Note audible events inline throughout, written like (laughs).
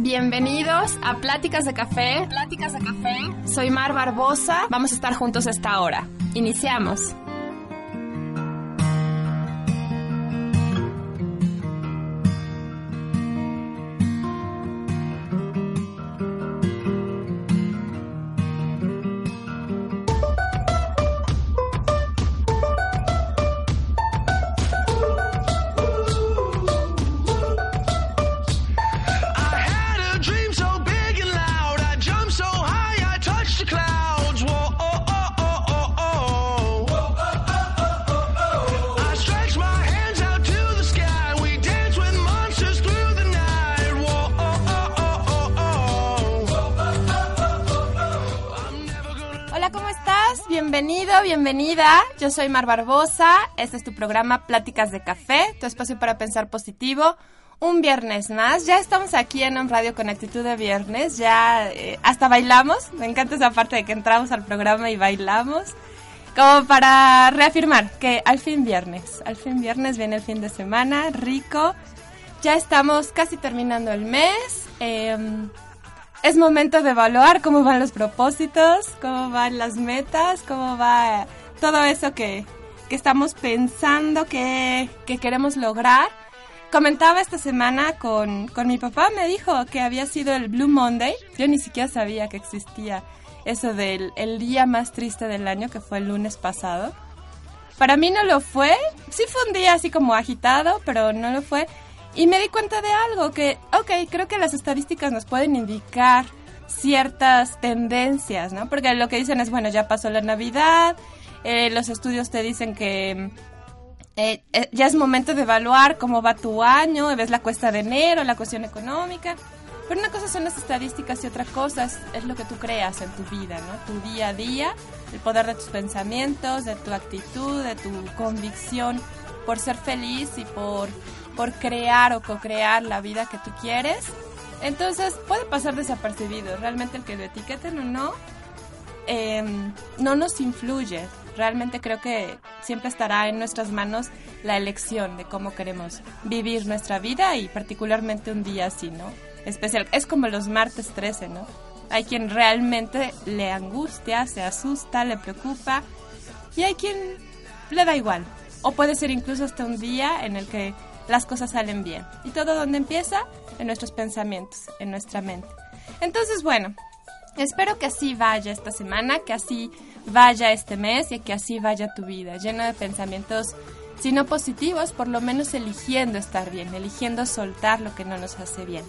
Bienvenidos a Pláticas de Café. Pláticas de Café. Soy Mar Barbosa. Vamos a estar juntos esta hora. Iniciamos. Yo soy Mar Barbosa. Este es tu programa Pláticas de Café, tu espacio para pensar positivo. Un viernes más. Ya estamos aquí en un radio con actitud de viernes. Ya eh, hasta bailamos. Me encanta esa parte de que entramos al programa y bailamos. Como para reafirmar que al fin viernes, al fin viernes viene el fin de semana, rico. Ya estamos casi terminando el mes. em, es momento de evaluar cómo van los propósitos, cómo van las metas, cómo va todo eso que, que estamos pensando que, que queremos lograr. Comentaba esta semana con, con mi papá, me dijo que había sido el Blue Monday. Yo ni siquiera sabía que existía eso del el día más triste del año, que fue el lunes pasado. Para mí no lo fue. Sí fue un día así como agitado, pero no lo fue. Y me di cuenta de algo, que, ok, creo que las estadísticas nos pueden indicar ciertas tendencias, ¿no? Porque lo que dicen es, bueno, ya pasó la Navidad, eh, los estudios te dicen que eh, eh, ya es momento de evaluar cómo va tu año, ves la cuesta de enero, la cuestión económica. Pero una cosa son las estadísticas y otra cosa es, es lo que tú creas en tu vida, ¿no? Tu día a día, el poder de tus pensamientos, de tu actitud, de tu convicción por ser feliz y por, por crear o co-crear la vida que tú quieres. Entonces puede pasar desapercibido. Realmente el que lo etiqueten o no, eh, no nos influye. Realmente creo que siempre estará en nuestras manos la elección de cómo queremos vivir nuestra vida y particularmente un día así, ¿no? Especial. Es como los martes 13, ¿no? Hay quien realmente le angustia, se asusta, le preocupa y hay quien le da igual. O puede ser incluso hasta un día en el que las cosas salen bien. ¿Y todo donde empieza? En nuestros pensamientos, en nuestra mente. Entonces, bueno, Espero que así vaya esta semana, que así vaya este mes y que así vaya tu vida, llena de pensamientos, si no positivos, por lo menos eligiendo estar bien, eligiendo soltar lo que no nos hace bien.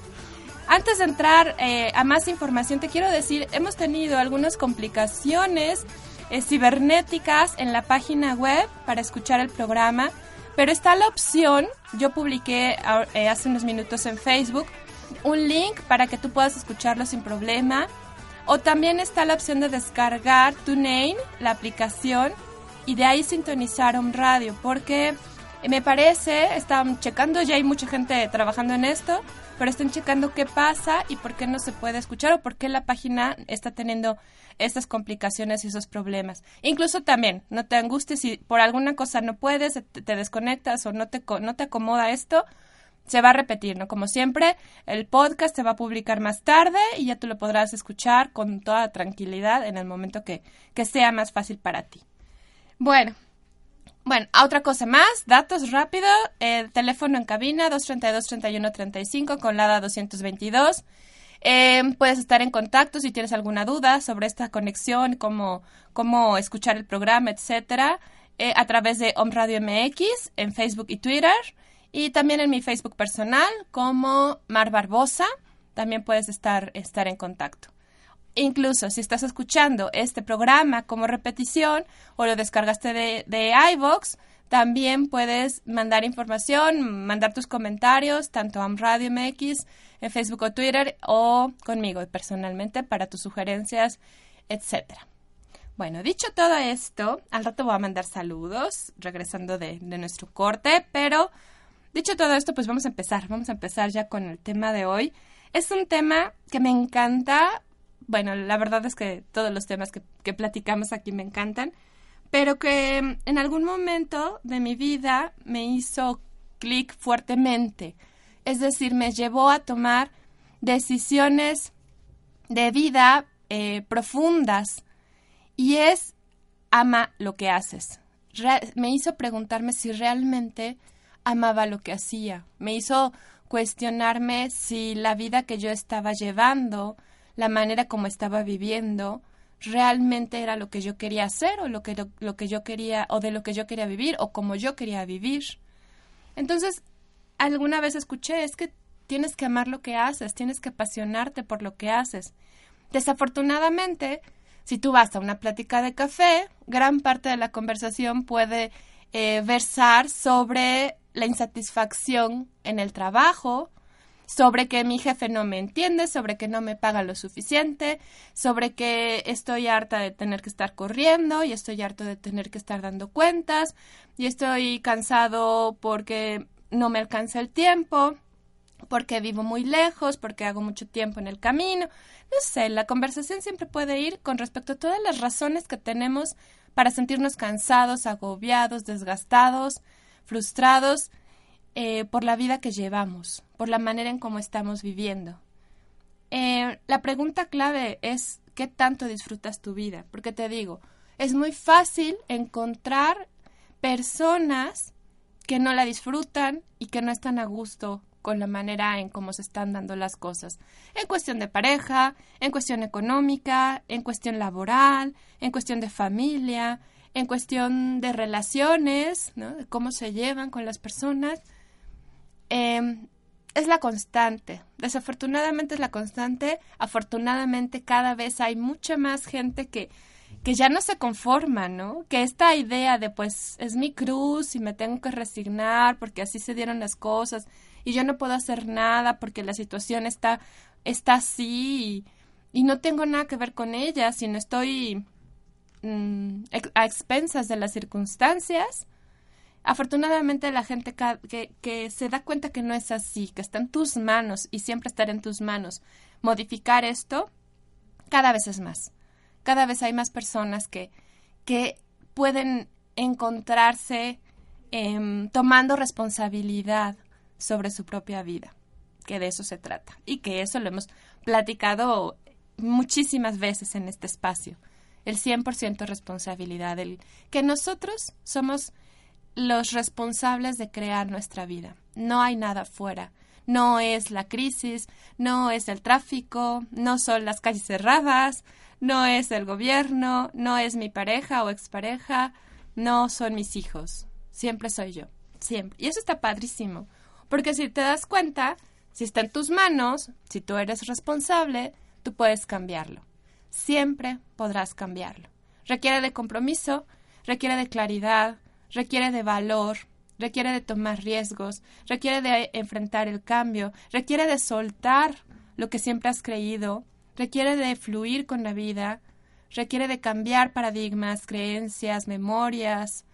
Antes de entrar eh, a más información, te quiero decir, hemos tenido algunas complicaciones eh, cibernéticas en la página web para escuchar el programa, pero está la opción, yo publiqué ah, eh, hace unos minutos en Facebook, un link para que tú puedas escucharlo sin problema. O también está la opción de descargar TuneIn, la aplicación, y de ahí sintonizar un radio, porque me parece, están checando, ya hay mucha gente trabajando en esto, pero están checando qué pasa y por qué no se puede escuchar o por qué la página está teniendo estas complicaciones y esos problemas. Incluso también, no te angusties si por alguna cosa no puedes, te, desconectas o no te, no te acomoda esto, se va a repetir, ¿no? Como siempre, el podcast se va a publicar más tarde y ya tú lo podrás escuchar con toda tranquilidad en el momento que, que sea más fácil para ti. Bueno, bueno, otra cosa más, datos rápido, el teléfono en cabina 232-3135 con LADA 222. Eh, puedes estar en contacto si tienes alguna duda sobre esta conexión, cómo, cómo escuchar el programa, etcétera, eh, a través de Om Radio MX en Facebook y Twitter y también en mi Facebook personal como Mar Barbosa. También puedes estar, estar en contacto. Incluso si estás escuchando este programa como repetición o lo descargaste de, de iVoox, También puedes mandar información, mandar tus comentarios, tanto a Radio MX, en Facebook o Twitter, o conmigo personalmente para tus sugerencias, etcétera. Bueno, dicho todo esto, al rato voy a mandar saludos, regresando de, de nuestro corte, pero dicho todo esto, pues vamos a empezar, vamos a empezar ya con el tema de hoy. Es un tema que me encanta, bueno, la verdad es que todos los temas que, platicamos aquí me encantan, pero que mm, en algún momento de mi vida me hizo clic fuertemente. Es decir, me llevó a tomar decisiones de vida eh, profundas y es ama lo que haces. Me hizo preguntarme si realmente amaba lo que hacía. Me hizo cuestionarme si la vida que yo estaba llevando, la manera como estaba viviendo, realmente era lo que yo quería hacer o lo que, lo, que yo quería o de lo que yo quería vivir o como yo quería vivir. Entonces, alguna vez escuché, es que tienes que amar lo que haces, tienes que apasionarte por lo que haces. Desafortunadamente, si tú vas a una plática de café, gran parte de la conversación puede eh, versar sobre la insatisfacción en el trabajo, sobre que mi jefe no me entiende, sobre que no me paga lo suficiente, sobre que estoy harta de tener que estar corriendo y estoy harto de tener que estar dando cuentas y estoy cansado porque no me alcanza el tiempo, porque vivo muy lejos, porque hago mucho tiempo en el camino. No sé, la conversación siempre puede ir con respecto a todas las razones que tenemos para sentirnos cansados, agobiados, desgastados, frustrados eh, por la vida que llevamos, por la manera en cómo estamos viviendo. Eh, la pregunta clave es ¿qué tanto disfrutas tu vida? Porque te digo, es muy fácil encontrar personas que no la disfrutan y que no están a gusto con la manera en cómo se están dando las cosas. En cuestión de pareja, en cuestión económica, en cuestión laboral, en cuestión de familia, en cuestión de relaciones, ¿no? de cómo se llevan con las personas. Eh, es la constante. Desafortunadamente es la constante. Afortunadamente cada vez hay mucha más gente que, que ya no se conforma, ¿no? Que esta idea de pues es mi cruz y me tengo que resignar porque así se dieron las cosas y yo no puedo hacer nada porque la situación está, está así y, y no tengo nada que ver con ella, sino estoy mm, a expensas de las circunstancias. Afortunadamente la gente que, que se da cuenta que no es así, que está en tus manos y siempre estará en tus manos modificar esto, cada vez es más. Cada vez hay más personas que, que pueden encontrarse em, tomando responsabilidad sobre su propia vida, que de eso se trata y que eso lo hemos platicado muchísimas veces en este espacio. El 100% responsabilidad, el que nosotros somos los responsables de crear nuestra vida. No hay nada fuera. No es la crisis, no es el tráfico, no son las calles cerradas, no es el gobierno, no es mi pareja o expareja, no son mis hijos. Siempre soy yo. Siempre. Y eso está padrísimo. Porque si te das cuenta, si está en tus manos, si tú eres responsable, tú puedes cambiarlo. Siempre podrás cambiarlo. Requiere de compromiso, requiere de claridad, requiere de valor, requiere de tomar riesgos, requiere de enfrentar el cambio, requiere de soltar lo que siempre has creído, requiere de fluir con la vida, requiere de cambiar paradigmas, creencias, memorias,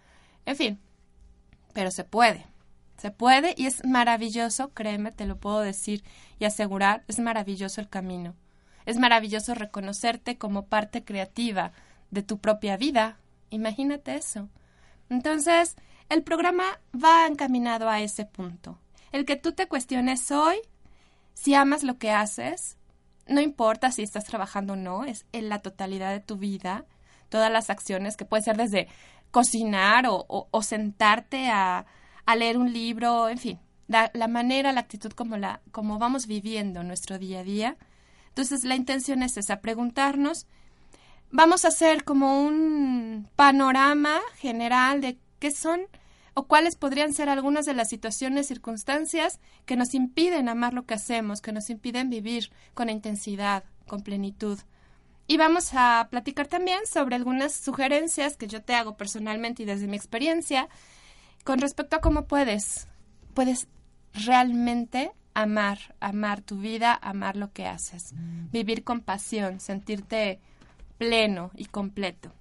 en fin, pero se puede. Se puede y es maravilloso, créeme, te lo puedo decir y asegurar, es maravilloso el camino. Es maravilloso reconocerte como parte creativa de tu propia vida. Imagínate eso. Entonces, el programa va encaminado a ese punto. El que tú te cuestiones hoy si amas lo que haces, no importa si estás trabajando o no, es en la totalidad de tu vida, todas las acciones que puede ser desde cocinar o, sentarte a, a leer un libro, en fin, la, la manera, la actitud como, la, como vamos viviendo nuestro día a día. Entonces la intención es esa, preguntarnos, vamos a hacer como un panorama general de qué son o cuáles podrían ser algunas de las situaciones, circunstancias que nos impiden amar lo que hacemos, que nos impiden vivir con intensidad, con plenitud. Y vamos a platicar también sobre algunas sugerencias que yo te hago personalmente y desde mi experiencia, con respecto a cómo puedes, puedes realmente amar, amar tu vida, amar lo que haces, vivir con pasión, sentirte pleno y completo.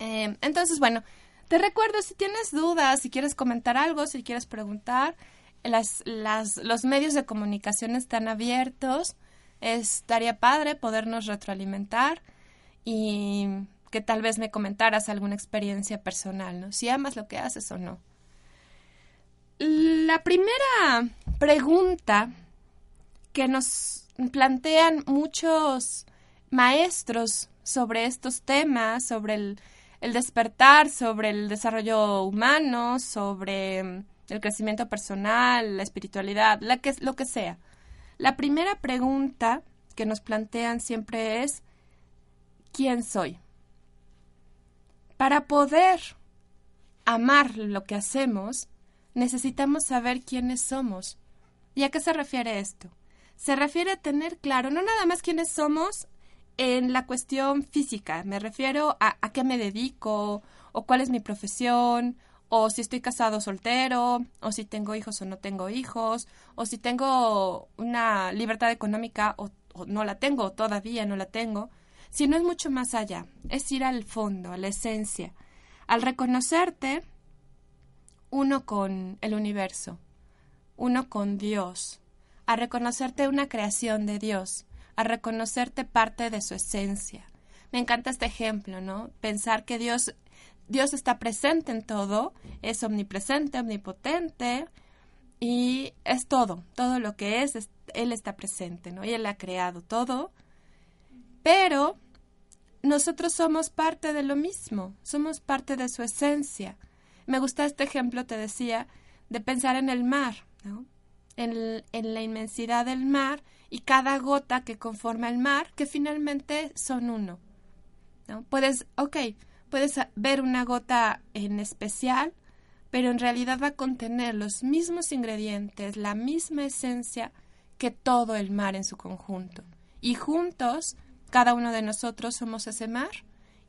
Eh, entonces, bueno, te recuerdo si tienes dudas, si quieres comentar algo, si quieres preguntar, las, las, los medios de comunicación están abiertos. Estaría padre podernos retroalimentar y que tal vez me comentaras alguna experiencia personal, ¿no? Si amas lo que haces o no. La primera pregunta que nos plantean muchos maestros sobre estos temas, sobre el, despertar, sobre el desarrollo humano, sobre mm, el crecimiento personal, la espiritualidad, lo que sea. La primera pregunta que nos plantean siempre es, ¿quién soy? Para poder amar lo que hacemos, necesitamos saber quiénes somos. ¿Y a qué se refiere esto? Se refiere a tener claro no nada más quiénes somos en la cuestión física, me refiero a, a qué me dedico, o cuál es mi profesión, o si estoy casado o soltero, o si tengo hijos o no tengo hijos, o si tengo una libertad económica o, o no la tengo, o todavía no la tengo, sino es mucho más allá, es ir al fondo, a la esencia, al reconocerte uno con el universo, uno con Dios, a reconocerte una creación de Dios, a reconocerte parte de su esencia. Me encanta este ejemplo, ¿no? Pensar que Dios, Dios está presente en todo, es omnipresente, omnipotente y es todo, todo lo que es, es Él está presente, ¿no? Y Él ha creado todo, pero nosotros somos parte de lo mismo, somos parte de su esencia. Me gusta este ejemplo, te decía, de pensar en el mar, En, en, la inmensidad del mar y cada gota que conforma el mar, que finalmente son uno. ¿no? Puedes, ok, puedes ver una gota en especial, pero en realidad va a contener los mismos ingredientes, la misma esencia que todo el mar en su conjunto. Y juntos, cada uno de nosotros somos ese mar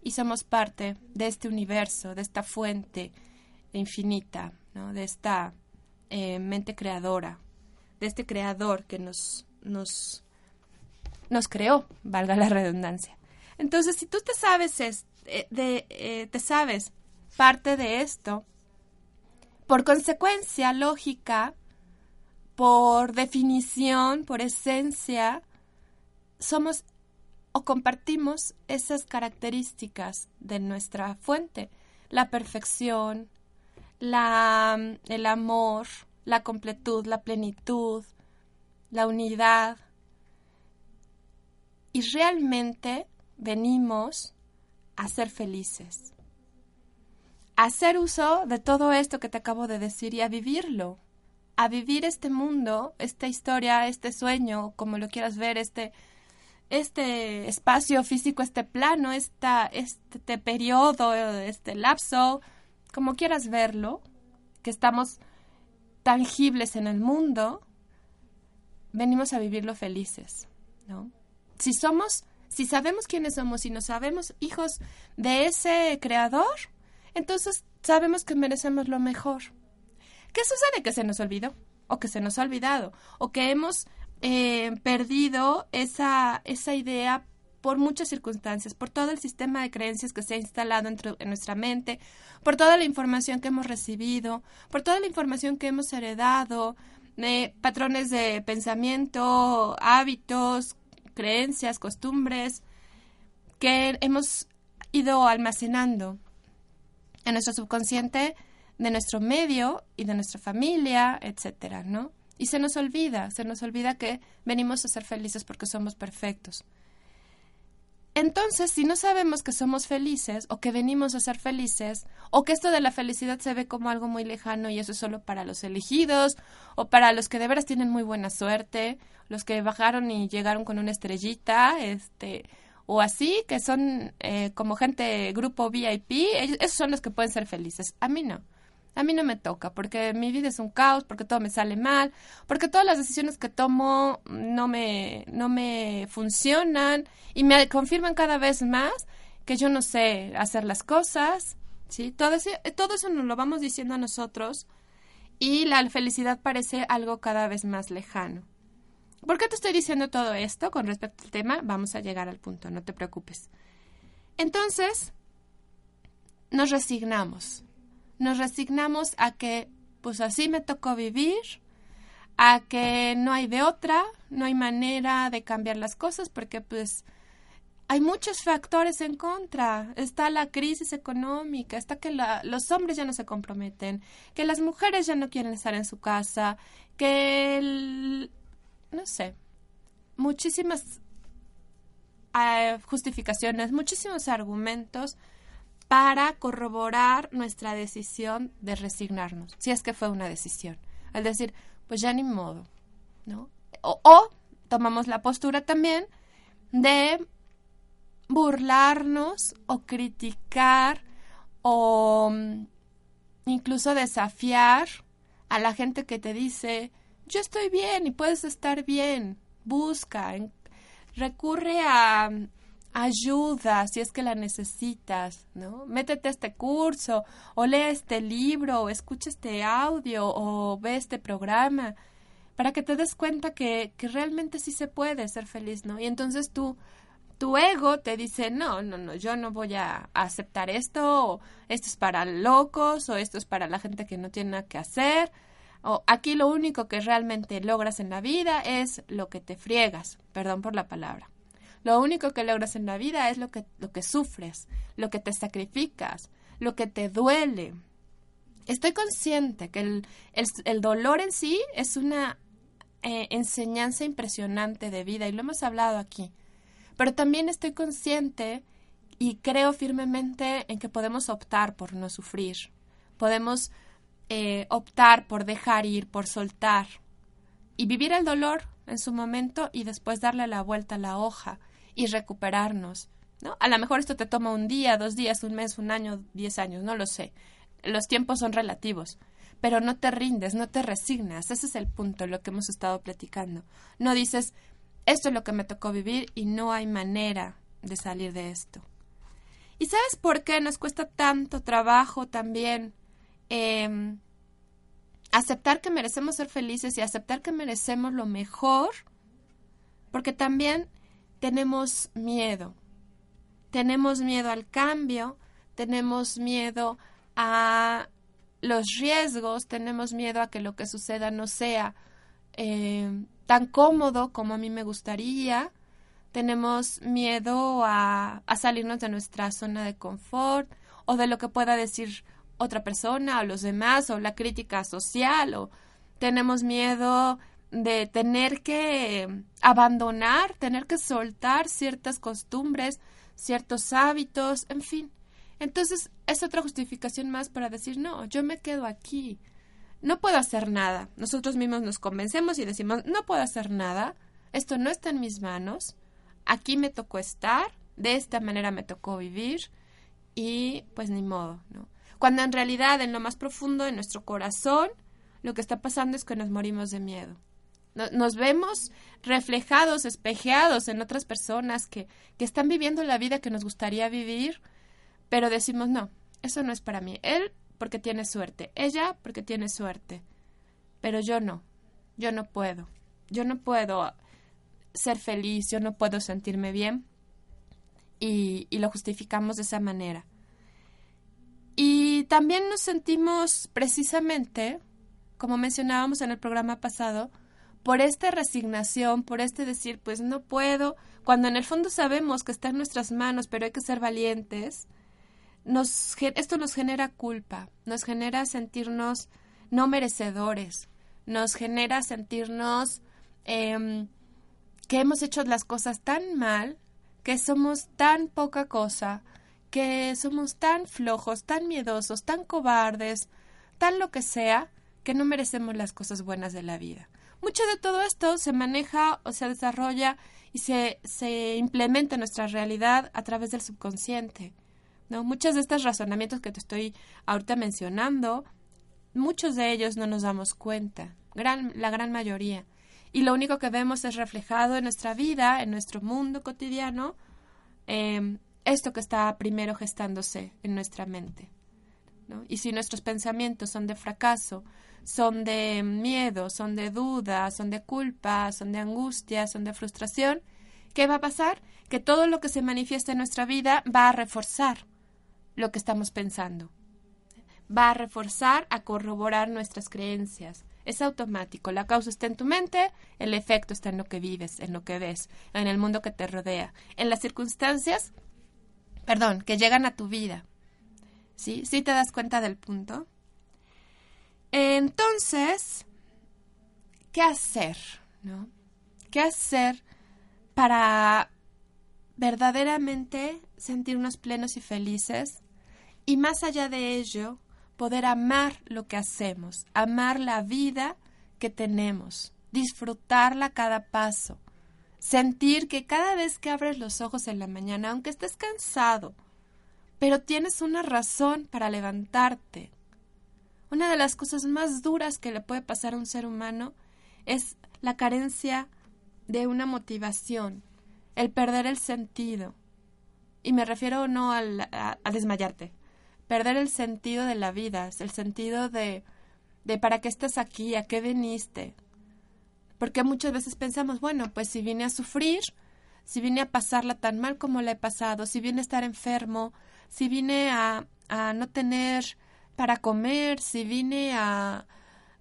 y somos parte de este universo, de esta fuente infinita, ¿no? de esta eh, mente creadora, de este creador que nos, nos, nos creó, valga la redundancia. Entonces, si tú te sabes, es, eh, de, eh, te sabes parte de esto, por consecuencia lógica, por definición, por esencia, somos o compartimos esas características de nuestra fuente, la perfección, la, el amor, la completud, la plenitud, la unidad. Y realmente venimos a ser felices, a hacer uso de todo esto que te acabo de decir y a vivirlo, a vivir este mundo, esta historia, este sueño, como lo quieras ver, este, este espacio físico, este plano, esta, este periodo, este lapso, como quieras verlo, que estamos tangibles en el mundo, venimos a vivirlo felices, ¿no? Si somos, si sabemos quiénes somos y no sabemos hijos de ese creador, entonces sabemos que merecemos lo mejor. ¿Qué sucede? Que se nos olvidó, o que se nos ha olvidado, o que hemos eh, perdido esa, esa idea por muchas circunstancias, por todo el sistema de creencias que se ha instalado en, nuestra mente, por toda la información que hemos recibido, por toda la información que hemos heredado, eh, patrones de pensamiento, hábitos, creencias, costumbres, que hemos ido almacenando en nuestro subconsciente de nuestro medio y de nuestra familia, etcétera, ¿no? Y se nos olvida, se nos olvida que venimos a ser felices porque somos perfectos. Entonces, si no sabemos que somos felices o que venimos a ser felices o que esto de la felicidad se ve como algo muy lejano y eso es solo para los elegidos o para los que de veras tienen muy buena suerte, los que bajaron y llegaron con una estrellita, este, o así, que son eh, como gente grupo VIP, esos son los que pueden ser felices. A mí no. A mí no me toca, porque mi vida es un caos, porque todo me sale mal, porque todas las decisiones que tomo no me, no me funcionan y me confirman cada vez más que yo no sé hacer las cosas, ¿sí? Todo, ese- todo eso nos lo vamos diciendo a nosotros y la felicidad parece algo cada vez más lejano. ¿Por qué te estoy diciendo todo esto con respecto al tema? Vamos a llegar al punto, no te preocupes. Entonces, nos resignamos. Nos resignamos a que, pues así me tocó vivir, a que no hay de otra, no hay manera de cambiar las cosas porque pues hay muchos factores en contra. Está la crisis económica, está que la- los hombres ya no se comprometen, que las mujeres ya no quieren estar en su casa, que el- no sé, muchísimas ah, justificaciones, muchísimos argumentos para corroborar nuestra decisión de resignarnos, si es que fue una decisión. Al decir, pues ya ni modo, ¿no? O, o tomamos la postura también de burlarnos o criticar o mm, incluso desafiar a la gente que te dice, yo estoy bien y puedes estar bien, busca, recurre a ayuda si es que la necesitas, ¿no? Métete a este curso o lee este libro o escucha este audio o ve este programa para que te des cuenta que, que realmente sí se puede ser feliz, ¿no? Y entonces tú, tu ego te dice, no, no, no, yo no voy a aceptar esto, o esto es para locos, o esto es para la gente que no tiene nada que hacer, o aquí lo único que realmente logras en la vida es lo que te friegas, perdón por la palabra. Lo único que logras en la vida es lo que, lo que sufres, lo que te sacrificas, lo que te duele. Estoy consciente que el, el- dolor en sí es una eh, enseñanza impresionante de vida y lo hemos hablado aquí. Pero también estoy consciente y creo firmemente en que podemos optar por no sufrir. Podemos eh, optar por dejar ir, por soltar y vivir el dolor en su momento y después darle la vuelta a la hoja y recuperarnos. ¿no? A lo mejor esto te toma un día, dos días, un mes, un año, diez años, no lo sé. Los tiempos son relativos, pero no te rindes, no te resignas. Ese es el punto, lo que hemos estado platicando. No dices, esto es lo que me tocó vivir y no hay manera de salir de esto. ¿Y sabes por qué nos cuesta tanto trabajo también em, aceptar que merecemos ser felices y aceptar que merecemos lo mejor? Porque también tenemos miedo. Tenemos miedo al cambio, tenemos miedo a los riesgos, tenemos miedo a que lo que suceda no sea eh, tan cómodo como a mí me gustaría, tenemos miedo a, a salirnos de nuestra zona de confort o de lo que pueda decir otra persona o los demás o la crítica social o tenemos miedo de tener que abandonar, tener que soltar ciertas costumbres, ciertos hábitos, en fin. Entonces es otra justificación más para decir, no, yo me quedo aquí, no puedo hacer nada. Nosotros mismos nos convencemos y decimos, no puedo hacer nada, esto no está en mis manos, aquí me tocó estar, de esta manera me tocó vivir y pues ni modo, ¿no? Cuando en realidad en lo más profundo de nuestro corazón lo que está pasando es que nos morimos de miedo. No- Nos vemos reflejados, espejeados en otras personas que, que están viviendo la vida que nos gustaría vivir, pero decimos, no, eso no es para mí. Él porque tiene suerte, ella porque tiene suerte, pero yo no, yo no puedo, yo no puedo ser feliz, yo no puedo sentirme bien. Y, y lo justificamos de esa manera. Y también nos sentimos precisamente, como mencionábamos en el programa pasado, por esta resignación, por este decir, pues no puedo, cuando en el fondo sabemos que está en nuestras manos, pero hay que ser valientes, esto nos genera culpa, nos genera sentirnos no merecedores, nos genera sentirnos em, que hemos hecho las cosas tan mal, que somos tan poca cosa, que somos tan flojos, tan miedosos, tan cobardes, tan lo que sea, que no merecemos las cosas buenas de la vida. Mucho de todo esto se maneja o se desarrolla y se, se implementa en nuestra realidad a través del subconsciente. ¿no? Muchos de estos razonamientos que te estoy ahorita mencionando, muchos de ellos no nos damos cuenta, gran, la gran mayoría. Y lo único que vemos es reflejado en nuestra vida, en nuestro mundo cotidiano, eh, esto que está primero gestándose en nuestra mente. ¿no? Y si nuestros pensamientos son de fracaso, son de miedo, son de duda, son de culpa, son de angustia, son de frustración, ¿qué va a pasar? Que todo lo que se manifiesta en nuestra vida va a reforzar lo que estamos pensando. Va a reforzar, a corroborar nuestras creencias. Es automático. La causa está en tu mente, el efecto está en lo que vives, en lo que ves, en el mundo que te rodea, en las circunstancias, perdón, que llegan a tu vida. ¿Sí? ¿Sí te das cuenta del punto? Entonces, ¿qué hacer? ¿No? ¿Qué hacer para verdaderamente sentirnos plenos y felices? Y más allá de ello, poder amar lo que hacemos, amar la vida que tenemos, disfrutarla cada paso, sentir que cada vez que abres los ojos en la mañana, aunque estés cansado, pero tienes una razón para levantarte. Una de las cosas más duras que le puede pasar a un ser humano es la carencia de una motivación, el perder el sentido. Y me refiero no al, a, desmayarte, perder el sentido de la vida, el sentido de, de para qué estás aquí, a qué viniste. Porque muchas veces pensamos, bueno, pues si vine a sufrir, si vine a pasarla tan mal como la he pasado, si vine a estar enfermo, si vine a, a no tener para comer, si vine a,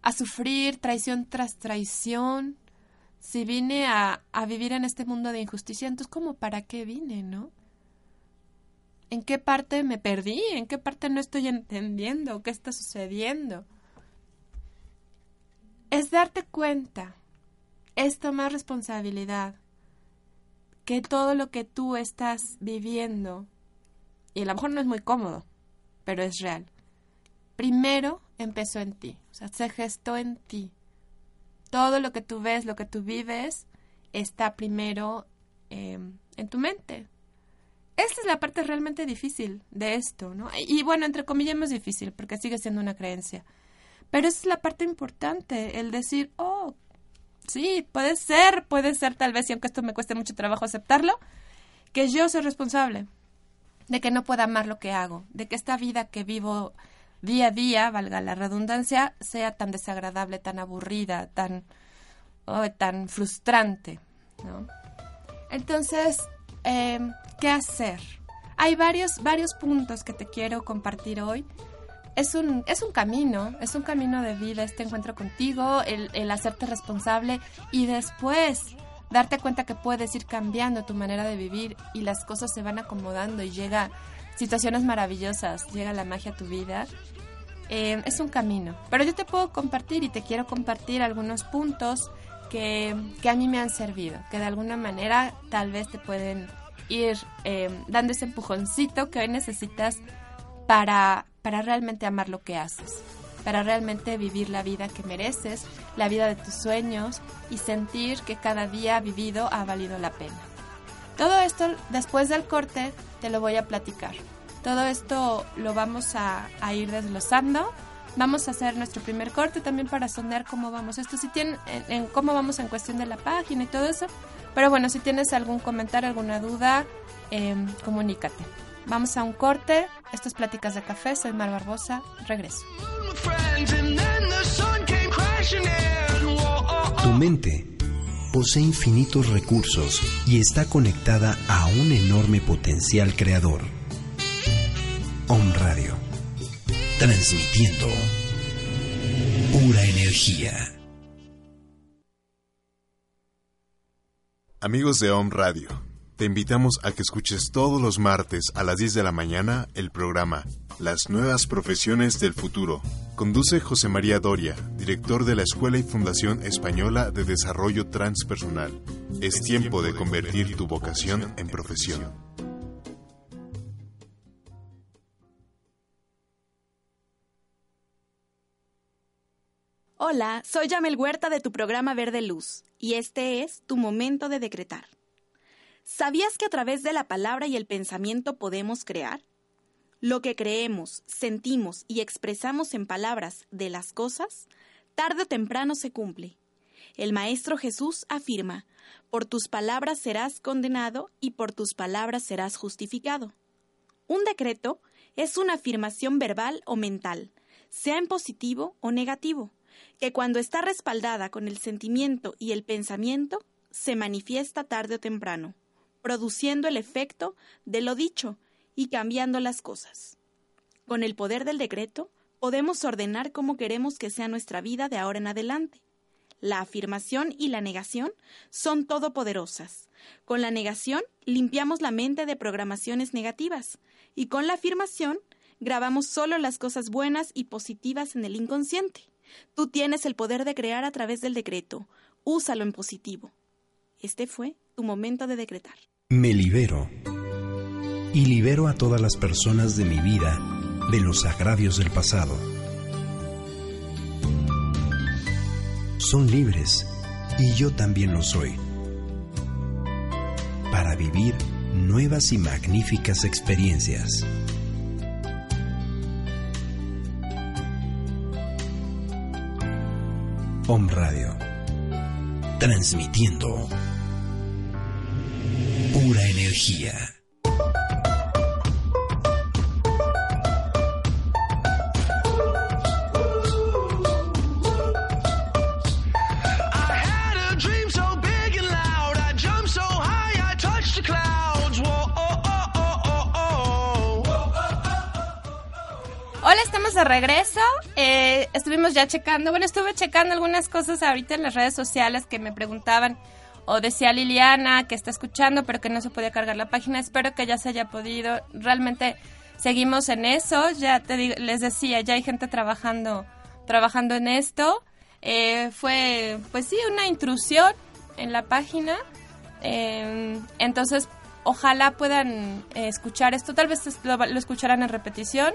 a sufrir traición tras traición, si vine a, a vivir en este mundo de injusticia, entonces como para qué vine, ¿no? ¿En qué parte me perdí? ¿En qué parte no estoy entendiendo? ¿Qué está sucediendo? Es darte cuenta, es tomar responsabilidad, que todo lo que tú estás viviendo, y a lo mejor no es muy cómodo, pero es real, primero empezó en ti, o sea, se gestó en ti. Todo lo que tú ves, lo que tú vives, está primero eh, en tu mente, esta es la parte realmente difícil de esto, ¿no? Y bueno, entre comillas es difícil porque sigue siendo una creencia. Pero esa es la parte importante, el decir, oh, sí, puede ser, puede ser tal vez, y aunque esto me cueste mucho trabajo aceptarlo, que yo soy responsable de que no pueda amar lo que hago, de que esta vida que vivo día a día, valga la redundancia, sea tan desagradable, tan aburrida, tan, oh, tan frustrante, ¿no? Entonces, eh, ¿qué hacer? Hay varios, varios puntos que te quiero compartir hoy. Es un, es un camino, es un camino de vida este encuentro contigo, el, el hacerte responsable y después darte cuenta que puedes ir cambiando tu manera de vivir y las cosas se van acomodando y llega situaciones maravillosas, llega la magia a tu vida. Eh, es un camino, pero yo te puedo compartir y te quiero compartir algunos puntos que, que, a mí me han servido, que de alguna manera tal vez te pueden ir eh, dando ese empujoncito que hoy necesitas para, para realmente amar lo que haces, para realmente vivir la vida que mereces, la vida de tus sueños y sentir que cada día vivido ha valido la pena. Todo esto después del corte te lo voy a platicar. Todo esto lo vamos a, ir desglosando. Vamos a hacer nuestro primer corte también para sondear cómo vamos. Esto si en, cómo vamos en cuestión de la página y todo eso. Pero bueno si tienes algún comentario alguna duda eh, comunícate. Vamos a un corte. Esto es pláticas de café. Soy Mar Barbosa. Regreso. Tu mente posee infinitos recursos y está conectada a un enorme potencial creador Om Radio transmitiendo pura energía. Amigos de Om Radio, te invitamos a que escuches todos los martes a las 10 de la mañana el programa Las nuevas profesiones del futuro. Conduce José María Doria, director de la Escuela y Fundación Española de Desarrollo Transpersonal. Es tiempo de convertir tu vocación en profesión. Hola, soy Yamel Huerta de tu programa Verde Luz y este es tu momento de decretar. ¿Sabías que a través de la palabra y el pensamiento podemos crear? Lo que creemos, sentimos y expresamos en palabras de las cosas, tarde o temprano se cumple. El Maestro Jesús afirma, por tus palabras serás condenado y por tus palabras serás justificado. Un decreto es una afirmación verbal o mental, sea en positivo o negativo, que cuando está respaldada con el sentimiento y el pensamiento, se manifiesta tarde o temprano, produciendo el efecto de lo dicho y cambiando las cosas. Con el poder del decreto, podemos ordenar cómo queremos que sea nuestra vida de ahora en adelante. La afirmación y la negación son todopoderosas. Con la negación limpiamos la mente de programaciones negativas y con la afirmación grabamos solo las cosas buenas y positivas en el inconsciente. Tú tienes el poder de crear a través del decreto. Úsalo en positivo. Este fue tu momento de decretar. Me libero y libero a todas las personas de mi vida de los agravios del pasado. Son libres y yo también lo soy. Para vivir nuevas y magníficas experiencias. Om Radio. Transmitiendo pura energía. Regreso. Eh, estuvimos ya checando, bueno, estuve checando algunas cosas ahorita en las redes sociales que me preguntaban o decía Liliana que está escuchando pero que no se podía cargar la página. Espero que ya se haya podido. Realmente seguimos en eso. Ya te digo, les decía, ya hay gente trabajando, trabajando en esto. Eh, fue, pues sí, una intrusión en la página. Eh, entonces, ojalá puedan eh, escuchar esto. Tal vez lo, lo escucharán en repetición.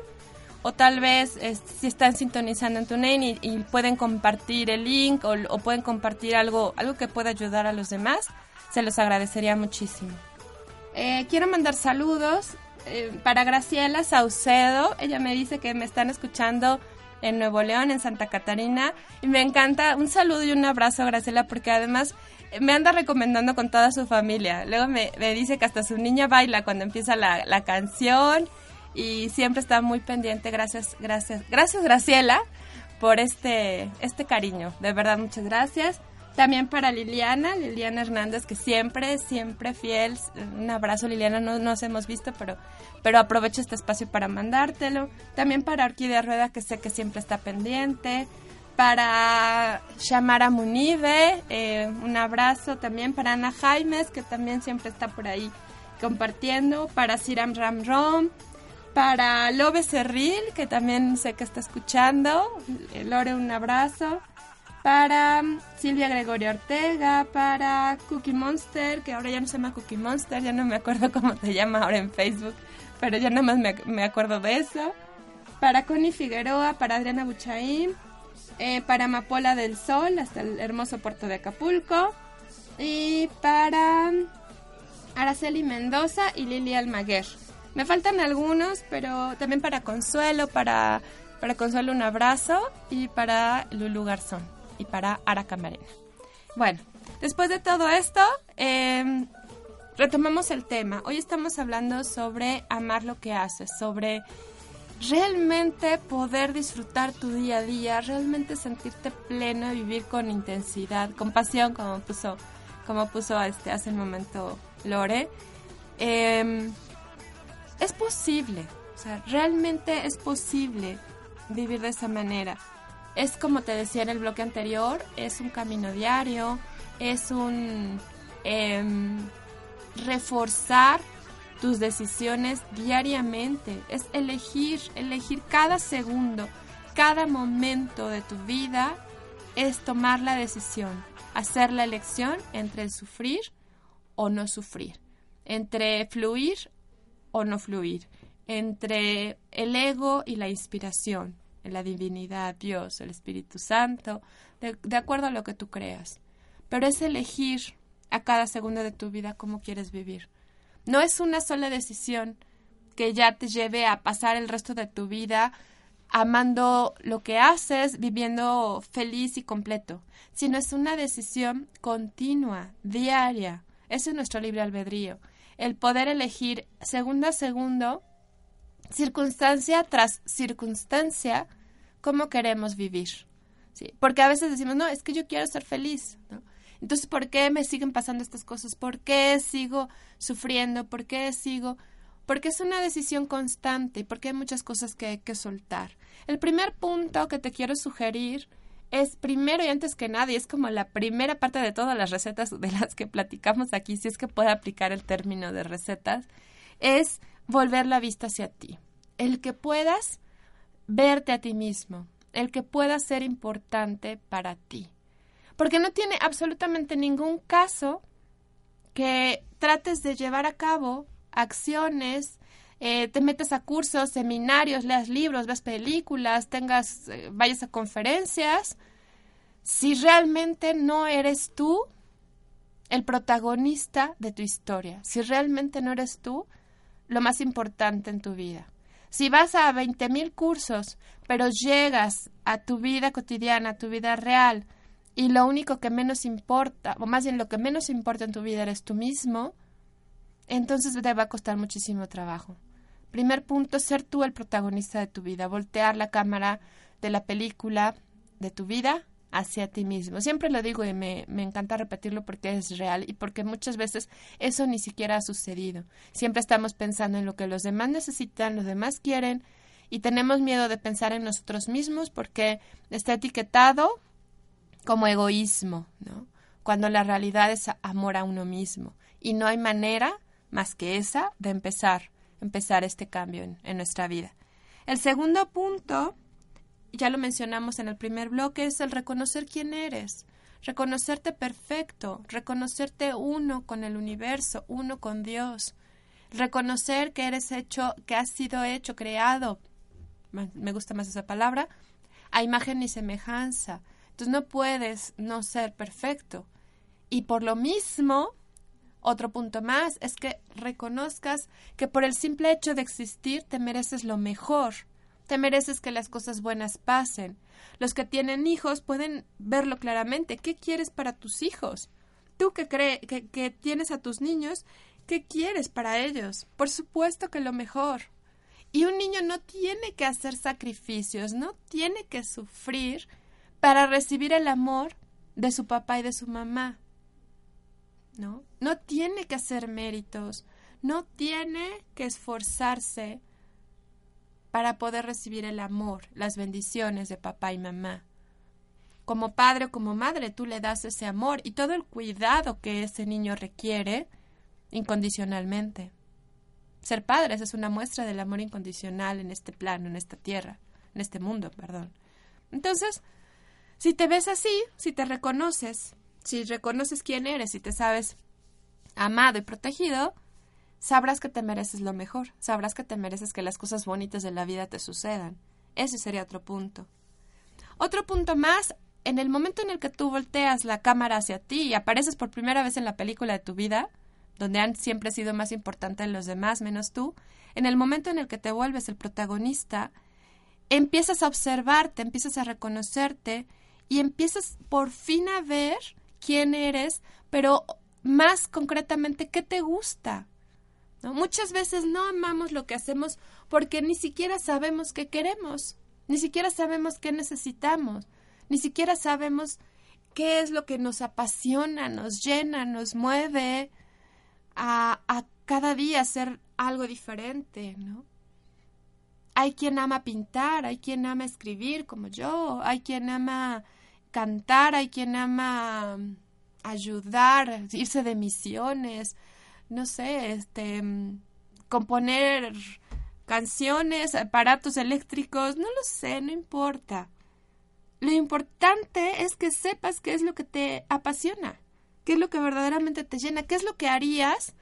O tal vez si están sintonizando en TuneIn y, pueden compartir el link o, o pueden compartir algo, algo que pueda ayudar a los demás, se los agradecería muchísimo. Eh, quiero mandar saludos eh, para Graciela Saucedo. Ella me dice que me están escuchando en Nuevo León, en Santa Catarina. Y me encanta. Un saludo y un abrazo, Graciela, porque además eh, me anda recomendando con toda su familia. Luego me, me dice que hasta su niña baila cuando empieza la, la canción. Y siempre está muy pendiente. Gracias, gracias. Gracias, Graciela, por este, este cariño. De verdad, muchas gracias. También para Liliana, Liliana Hernández, que siempre, siempre fiel. Un abrazo, Liliana, no nos hemos visto, pero, pero aprovecho este espacio para mandártelo. También para Orquídea Rueda, que sé que siempre está pendiente. Para Shamara Munive, eh, un abrazo también para Ana Jaimes, que también siempre está por ahí compartiendo. Para Siram Ramrom, para Lobe Cerril, que también sé que está escuchando. Eh, Lore, un abrazo. Para mm, Silvia Gregorio Ortega, para Cookie Monster, que ahora ya no se llama Cookie Monster, ya no me acuerdo (laughs) cómo se llama ahora en Facebook, pero ya nada más me, me acuerdo de eso. Para Connie Figueroa, para Adriana Buchaín, eh, para Amapola del Sol, hasta el hermoso puerto de Acapulco. Y para Araceli Mendoza y Lili Almaguer. Me faltan algunos, pero también para Consuelo, para, para Consuelo un abrazo y para Lulu Garzón y para Ara Camarena. Bueno, después de todo esto, eh, retomamos el tema. Hoy estamos hablando sobre amar lo que haces, sobre realmente poder disfrutar tu día a día, realmente sentirte pleno y vivir con intensidad, con pasión, como puso, como puso este hace un momento Lore. Es posible, o sea, realmente es posible vivir de esa manera. Es como te decía en el bloque anterior, es un camino diario, es un em, reforzar tus decisiones diariamente, es elegir, elegir cada segundo, cada momento de tu vida, es tomar la decisión, hacer la elección entre sufrir o no sufrir, entre fluir o no fluir, entre el ego y la inspiración, la divinidad, Dios, el Espíritu Santo, de, acuerdo a lo que tú creas. Pero es elegir a cada segundo de tu vida cómo quieres vivir. No es una sola decisión que ya te lleve a pasar el resto de tu vida amando lo que haces, viviendo feliz y completo, sino es una decisión continua, diaria. Ese es nuestro libre albedrío. El poder elegir segundo a segundo circunstancia tras circunstancia, cómo queremos vivir. ¿sí? Porque a veces decimos, no, es que yo quiero ser feliz. Entonces, ¿por qué me siguen pasando estas cosas? ¿Por qué sigo sufriendo? ¿Por qué sigo...? Porque es una decisión constante y porque hay muchas cosas que hay que soltar. El primer punto que te quiero sugerir es primero y antes que nada, y es como la primera parte de todas las recetas de las que platicamos aquí, si es que puede aplicar el término de recetas, es volver la vista hacia ti. El que puedas verte a ti mismo, el que puedas ser importante para ti. Porque no tiene absolutamente ningún caso que trates de llevar a cabo acciones, eh, te metes a cursos, seminarios, leas libros, ves películas, tengas, eh, vayas a conferencias, si realmente no eres tú el protagonista de tu historia, si realmente no eres tú lo más importante en tu vida. Si vas a 20.000 cursos, pero llegas a tu vida cotidiana, a tu vida real, y lo único que menos importa, o más bien lo que menos importa en tu vida eres tú mismo, entonces te va a costar muchísimo trabajo. Primer punto, ser tú el protagonista de tu vida, voltear la cámara de la película de tu vida hacia ti mismo. Siempre lo digo y me, me, encanta repetirlo porque es real y porque muchas veces eso ni siquiera ha sucedido. Siempre estamos pensando en lo que los demás necesitan, los demás quieren y tenemos miedo de pensar en nosotros mismos porque está etiquetado como egoísmo, ¿no? Cuando la realidad es amor a uno mismo y no hay manera más que esa de empezar, empezar este cambio en, nuestra vida. El segundo punto ya lo mencionamos en el primer bloque, es el reconocer quién eres, reconocerte perfecto, reconocerte uno con el universo, uno con Dios, reconocer que eres hecho, que has sido hecho, creado, me gusta más esa palabra, a imagen y semejanza. Entonces no puedes no ser perfecto. Y por lo mismo, otro punto más es que reconozcas que por el simple hecho de existir te mereces lo mejor te mereces que las cosas buenas pasen. Los que tienen hijos pueden verlo claramente. ¿Qué quieres para tus hijos? Tú que, cree, que, que tienes a tus niños, ¿qué quieres para ellos? Por supuesto que lo mejor. Y un niño no tiene que hacer sacrificios, no tiene que sufrir para recibir el amor de su papá y de su mamá. ¿No? No tiene que hacer méritos, no tiene que esforzarse para poder recibir el amor, las bendiciones de papá y mamá. Como padre o como madre, tú le das ese amor y todo el cuidado que ese niño requiere incondicionalmente. Ser padres es una muestra del amor incondicional en este plano, en esta tierra, en este mundo, perdón. Entonces, si te ves así, si te reconoces, si reconoces quién eres, si te sabes amado y protegido, sabrás que te mereces lo mejor, sabrás que te mereces que las cosas bonitas de la vida te sucedan. Ese sería otro punto. Otro punto más, en el momento en el que tú volteas la cámara hacia ti y apareces por primera vez en la película de tu vida, donde han siempre sido más importantes los demás menos tú, en el momento en el que te vuelves el protagonista, empiezas a observarte, empiezas a reconocerte y empiezas por fin a ver quién eres, pero más concretamente qué te gusta, ¿no? Muchas veces no amamos lo que hacemos porque ni siquiera sabemos qué queremos, ni siquiera sabemos qué necesitamos, ni siquiera sabemos qué es lo que nos apasiona, nos llena, nos mueve a, a cada día hacer algo diferente, ¿no? Hay quien ama pintar, hay quien ama escribir como yo, hay quien ama cantar, hay quien ama ayudar, irse de misiones, no sé, este, componer canciones, aparatos eléctricos, no lo sé, no importa. Lo importante es que sepas qué es lo que te apasiona, qué es lo que verdaderamente te llena, qué es lo que harías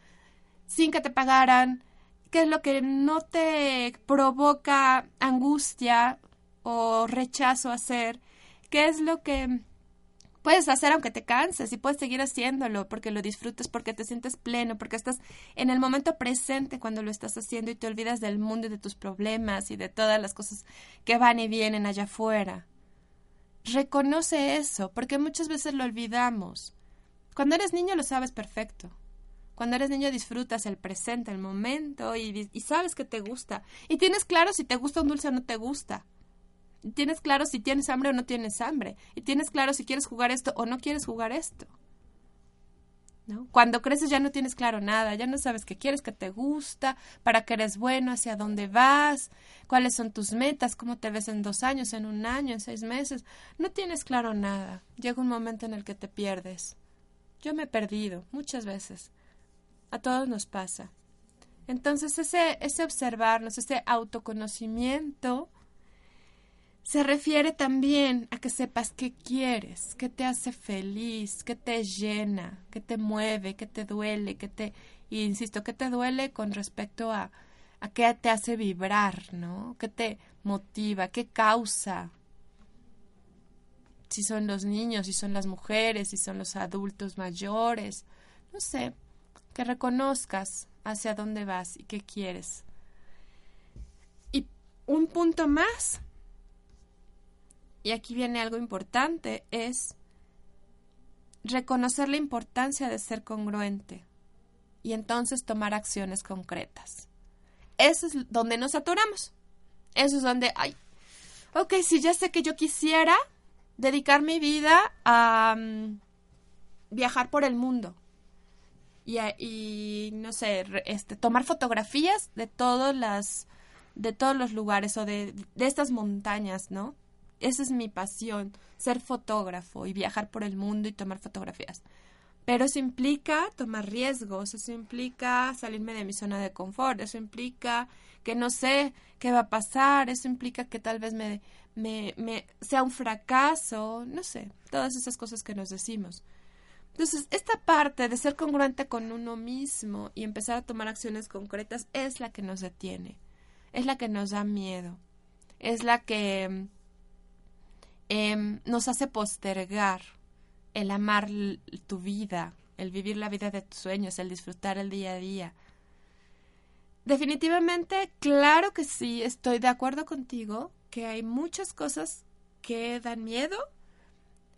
sin que te pagaran, qué es lo que no te provoca angustia o rechazo hacer, qué es lo que puedes hacer aunque te canses y puedes seguir haciéndolo porque lo disfrutas, porque te sientes pleno, porque estás en el momento presente cuando lo estás haciendo y te olvidas del mundo y de tus problemas y de todas las cosas que van y vienen allá afuera. Reconoce eso, porque muchas veces lo olvidamos. Cuando eres niño lo sabes perfecto. Cuando eres niño disfrutas el presente, el momento y, y sabes que te gusta. Y tienes claro si te gusta un dulce o no te gusta. Tienes claro si tienes hambre o no tienes hambre. Y tienes claro si quieres jugar esto o no quieres jugar esto. ¿No? Cuando creces ya no tienes claro nada, ya no sabes qué quieres, qué te gusta, para qué eres bueno, hacia dónde vas, cuáles son tus metas, cómo te ves en dos años, en un año, en seis meses. No tienes claro nada. Llega un momento en el que te pierdes. Yo me he perdido muchas veces. A todos nos pasa. Entonces ese, ese observarnos, ese autoconocimiento, se refiere también a que sepas qué quieres, qué te hace feliz, qué te llena, qué te mueve, qué te duele, qué te, y insisto, qué te duele con respecto a, a qué te hace vibrar, ¿no? ¿Qué te motiva, qué causa? Si son los niños, si son las mujeres, si son los adultos mayores, no sé, que reconozcas hacia dónde vas y qué quieres. Y un punto más y aquí viene algo importante, es reconocer la importancia de ser congruente y entonces tomar acciones concretas. Eso es donde nos atoramos. Eso es donde, ay, ok, si ya sé que yo quisiera dedicar mi vida a mm, viajar por el mundo y, a- y, no sé, este, tomar fotografías de todas las de todos los lugares o de, de estas montañas, ¿no? Esa es mi pasión, ser fotógrafo y viajar por el mundo y tomar fotografías. Pero eso implica tomar riesgos, eso implica salirme de mi zona de confort, eso implica que no sé qué va a pasar, eso implica que tal vez me, me, me sea un fracaso, no sé, todas esas cosas que nos decimos. Entonces, esta parte de ser congruente con uno mismo y empezar a tomar acciones concretas es la que nos detiene, es la que nos da miedo, es la que em, nos hace postergar el amar tu vida, el vivir la vida de tus sueños, el disfrutar el día a día. Definitivamente, claro que sí, estoy de acuerdo contigo que hay muchas cosas que dan miedo,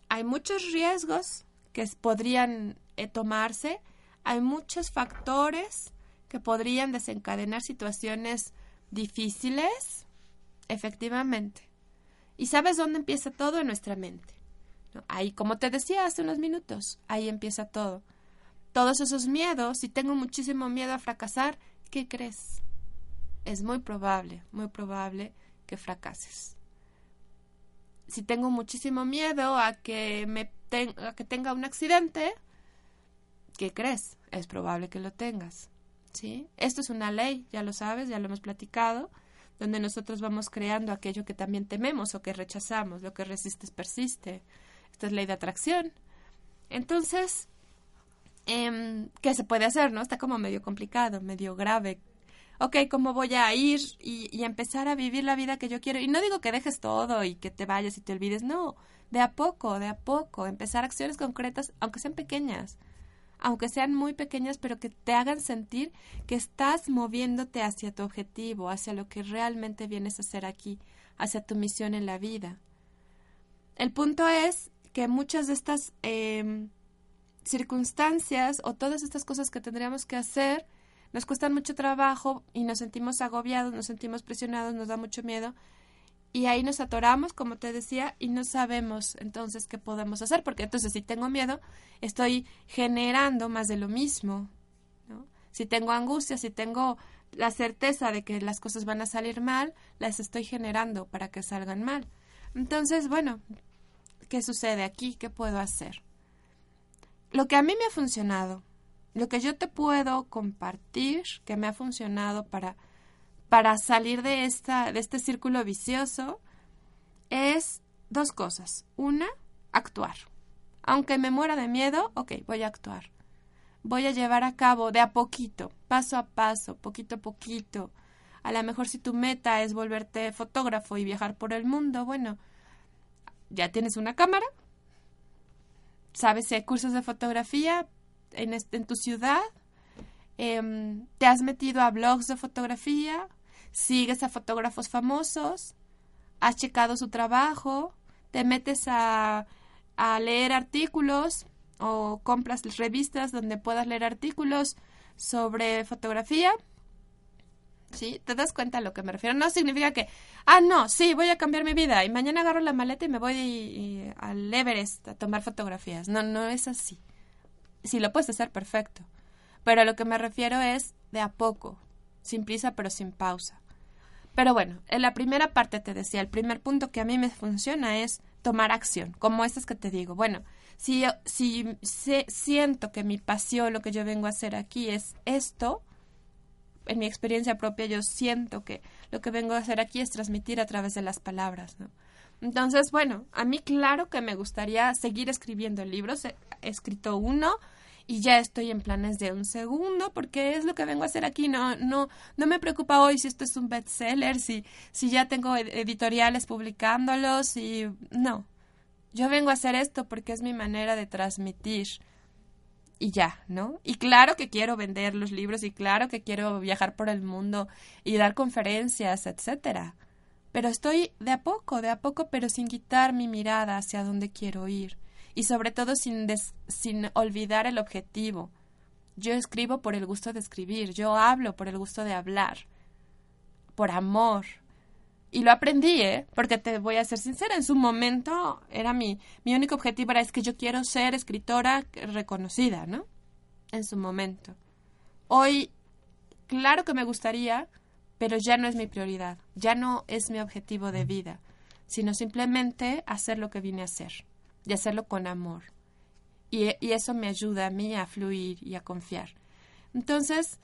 hay muchos riesgos que podrían eh, tomarse, hay muchos factores que podrían desencadenar situaciones difíciles, efectivamente. ¿Y sabes dónde empieza todo? En nuestra mente. Ahí, como te decía hace unos minutos, ahí empieza todo. Todos esos miedos, si tengo muchísimo miedo a fracasar, ¿qué crees? Es muy probable, muy probable que fracases. Si tengo muchísimo miedo a que me a que tenga un accidente, ¿qué crees? Es probable que lo tengas. ¿Sí? Esto es una ley, ya lo sabes, ya lo hemos platicado, donde nosotros vamos creando aquello que también tememos o que rechazamos, lo que resistes persiste. Esta es ley de atracción. Entonces, em, ¿qué se puede hacer? ¿No? Está como medio complicado, medio grave. Ok, ¿cómo voy a ir y, y empezar a vivir la vida que yo quiero? Y no digo que dejes todo y que te vayas y te olvides, no, de a poco, de a poco, empezar acciones concretas, aunque sean pequeñas, aunque sean muy pequeñas, pero que te hagan sentir que estás moviéndote hacia tu objetivo, hacia lo que realmente vienes a hacer aquí, hacia tu misión en la vida. El punto es que muchas de estas em, circunstancias o todas estas cosas que tendríamos que hacer nos cuestan mucho trabajo y nos sentimos agobiados, nos sentimos presionados, nos da mucho miedo y ahí nos atoramos, como te decía, y no sabemos entonces qué podemos hacer, porque entonces si tengo miedo, estoy generando más de lo mismo, ¿no? Si tengo angustia, si tengo la certeza de que las cosas van a salir mal, las estoy generando para que salgan mal. Entonces, bueno, ¿qué sucede aquí? ¿Qué puedo hacer? Lo que a mí me ha funcionado, lo que yo te puedo compartir que me ha funcionado para para salir de esta de este círculo vicioso es dos cosas. Una, actuar. Aunque me muera de miedo, ok, voy a actuar. Voy a llevar a cabo de a poquito, paso a paso, poquito a poquito. A lo mejor si tu meta es volverte fotógrafo y viajar por el mundo, bueno, ya tienes una cámara, sabes si hay cursos de fotografía en, este- tu ciudad, Em, te has metido a blogs de fotografía, sigues a fotógrafos famosos, has checado su trabajo, te metes a, a leer artículos o compras revistas donde puedas leer artículos sobre fotografía. ¿Sí? ¿Te das cuenta a lo que me refiero? No significa que, ah, no, sí, voy a cambiar mi vida y mañana agarro la maleta y me voy y- al Everest a tomar fotografías. No, no es así. Si lo puedes hacer, perfecto. Pero a lo que me refiero es de a poco, sin prisa pero sin pausa. Pero bueno, en la primera parte te decía, el primer punto que a mí me funciona es tomar acción, como estas que te digo. Bueno, si, si se- siento que mi pasión, lo que yo vengo a hacer aquí es esto, en mi experiencia propia yo siento que lo que vengo a hacer aquí es transmitir a través de las palabras. Entonces, bueno, a mí claro que me gustaría seguir escribiendo libros. He escrito uno y ya estoy en planes de un segundo porque es lo que vengo a hacer aquí. No, no, no me preocupa hoy si esto es un bestseller, si, si ya tengo ed- editoriales publicándolos y no. Yo vengo a hacer esto porque es mi manera de transmitir y ya, ¿no? Y claro que quiero vender los libros y claro que quiero viajar por el mundo y dar conferencias, etcétera. Pero estoy de a poco, de a poco, pero sin quitar mi mirada hacia dónde quiero ir y sobre todo sin des- sin olvidar el objetivo. Yo escribo por el gusto de escribir, yo hablo por el gusto de hablar, por amor. Y lo aprendí, ¿eh? Porque te voy a ser sincera, en su momento era mi, mi único objetivo era es que yo quiero ser escritora reconocida, ¿no? En su momento. Hoy, claro que me gustaría, pero ya no es mi prioridad, ya no es mi objetivo de vida, sino simplemente hacer lo que vine a hacer y hacerlo con amor. Y, eso me ayuda a mí a fluir y a confiar. Entonces,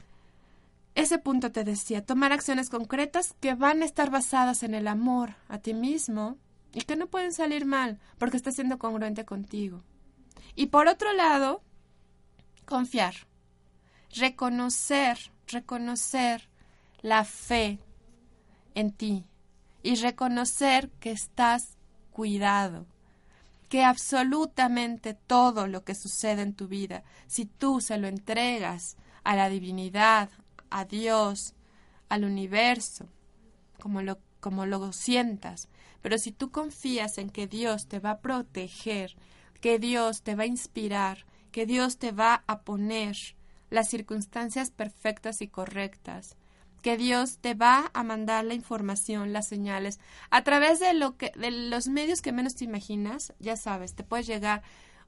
ese punto te decía, tomar acciones concretas que van a estar basadas en el amor a ti mismo y que no pueden salir mal porque estás siendo congruente contigo. Y por otro lado, confiar, reconocer, reconocer la fe en ti y reconocer que estás cuidado, que absolutamente todo lo que sucede en tu vida, si tú se lo entregas a la divinidad, a Dios, al universo, como lo, como lo sientas, pero si tú confías en que Dios te va a proteger, que Dios te va a inspirar, que Dios te va a poner las circunstancias perfectas y correctas, que Dios te va a mandar la información, las señales, a través de lo de los medios que menos te imaginas, ya sabes, te puede llegar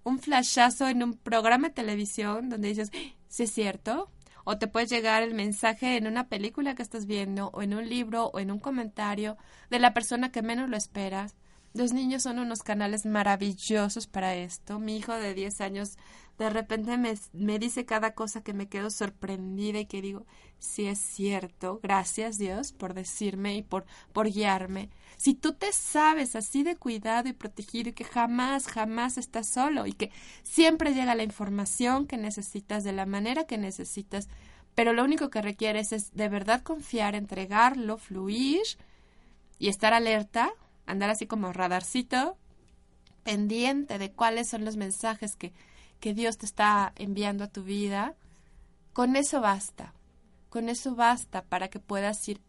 un flashazo en un programa de televisión donde dices, ¿sí es cierto? O te puede llegar el mensaje en una película que estás viendo, o en un libro, o en un comentario de la persona que menos lo esperas. Los niños son unos canales maravillosos para esto. Mi hijo de 10 años de repente me, me dice cada cosa que me quedo sorprendida y que digo, sí es cierto, gracias Dios por decirme y por, por guiarme. Si tú te sabes así de cuidado y protegido y que jamás, jamás estás solo y que siempre llega la información que necesitas de la manera que necesitas, pero lo único que requieres es de verdad confiar, entregarlo, fluir y estar alerta, andar así como radarcito, pendiente de cuáles son los mensajes que, que Dios te está enviando a tu vida, con eso basta. Con eso basta para que puedas ir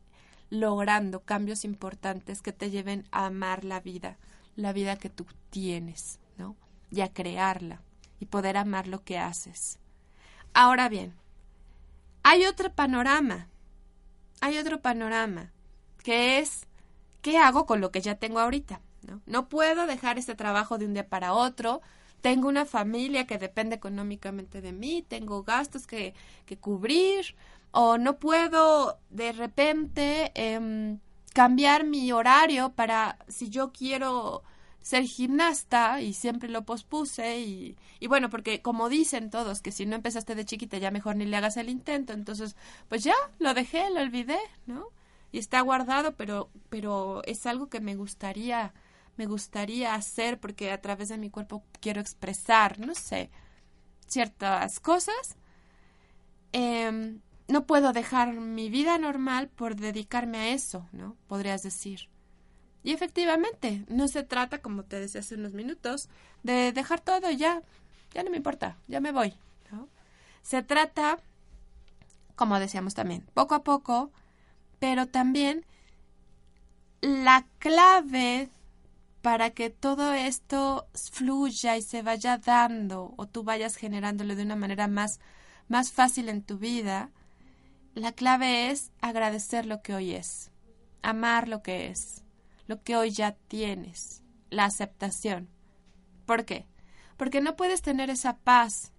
logrando cambios importantes que te lleven a amar la vida, la vida que tú tienes, ¿no? Y a crearla y poder amar lo que haces. Ahora bien, hay otro panorama, hay otro panorama, que es, ¿qué hago con lo que ya tengo ahorita? ¿no? no puedo dejar este trabajo de un día para otro, tengo una familia que depende económicamente de mí, tengo gastos que, que cubrir, o no puedo de repente em, cambiar mi horario para si yo quiero ser gimnasta y siempre lo pospuse y, y bueno, porque como dicen todos que si no empezaste de chiquita ya mejor ni le hagas el intento, entonces pues ya lo dejé, lo olvidé, ¿no? Y está guardado, pero pero es algo que me gustaría me gustaría hacer porque a través de mi cuerpo quiero expresar, no sé, ciertas cosas. Em, no puedo dejar mi vida normal por dedicarme a eso, ¿no? Podrías decir. Y efectivamente, no se trata, como te decía hace unos minutos, de dejar todo ya, ya no me importa, ya me voy. Se trata, como decíamos también, poco a poco, pero también la clave para que todo esto fluya y se vaya dando o tú vayas generándolo de una manera más más fácil en tu vida, la clave es agradecer lo que hoy es, amar lo que es, lo que hoy ya tienes, la aceptación. ¿Por qué? Porque no puedes tener esa paz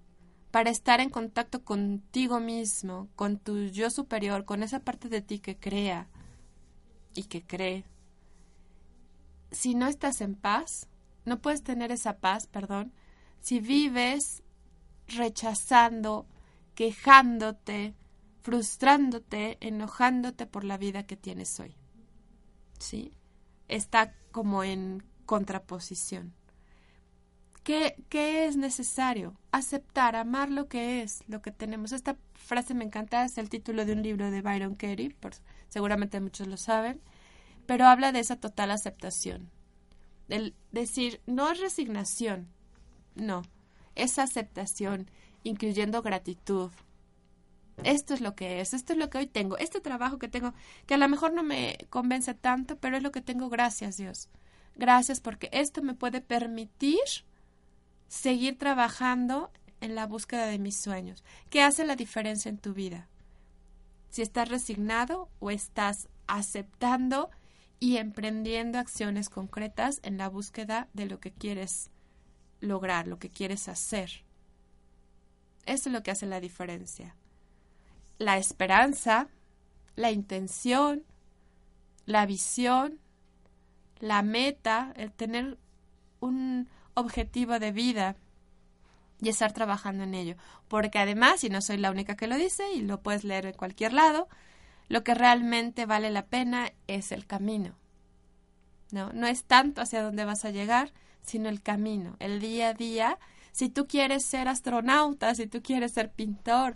para estar en contacto contigo mismo, con tu yo superior, con esa parte de ti que crea y que cree. Si no estás en paz, no puedes tener esa paz, perdón, si vives rechazando, quejándote, frustrándote, enojándote por la vida que tienes hoy. ¿Sí? Está como en contraposición. ¿Qué, ¿Qué, es necesario? Aceptar, amar lo que es, lo que tenemos. Esta frase me encanta, es el título de un libro de Byron Katie, por, seguramente muchos lo saben, pero habla de esa total aceptación. El decir, no es resignación, no, es aceptación, incluyendo gratitud. Esto es lo que es, esto es lo que hoy tengo, este trabajo que tengo, que a lo mejor no me convence tanto, pero es lo que tengo, gracias Dios. Gracias porque esto me puede permitir seguir trabajando en la búsqueda de mis sueños. ¿Qué hace la diferencia en tu vida? Si estás resignado o estás aceptando y emprendiendo acciones concretas en la búsqueda de lo que quieres lograr, lo que quieres hacer. Eso es lo que hace la diferencia. La esperanza, la intención, la visión, la meta, el tener un objetivo de vida y estar trabajando en ello. Porque además, y no soy la única que lo dice, y lo puedes leer en cualquier lado, lo que realmente vale la pena es el camino. No, no es tanto hacia dónde vas a llegar, sino el camino, el día a día. Si tú quieres ser astronauta, si tú quieres ser pintor,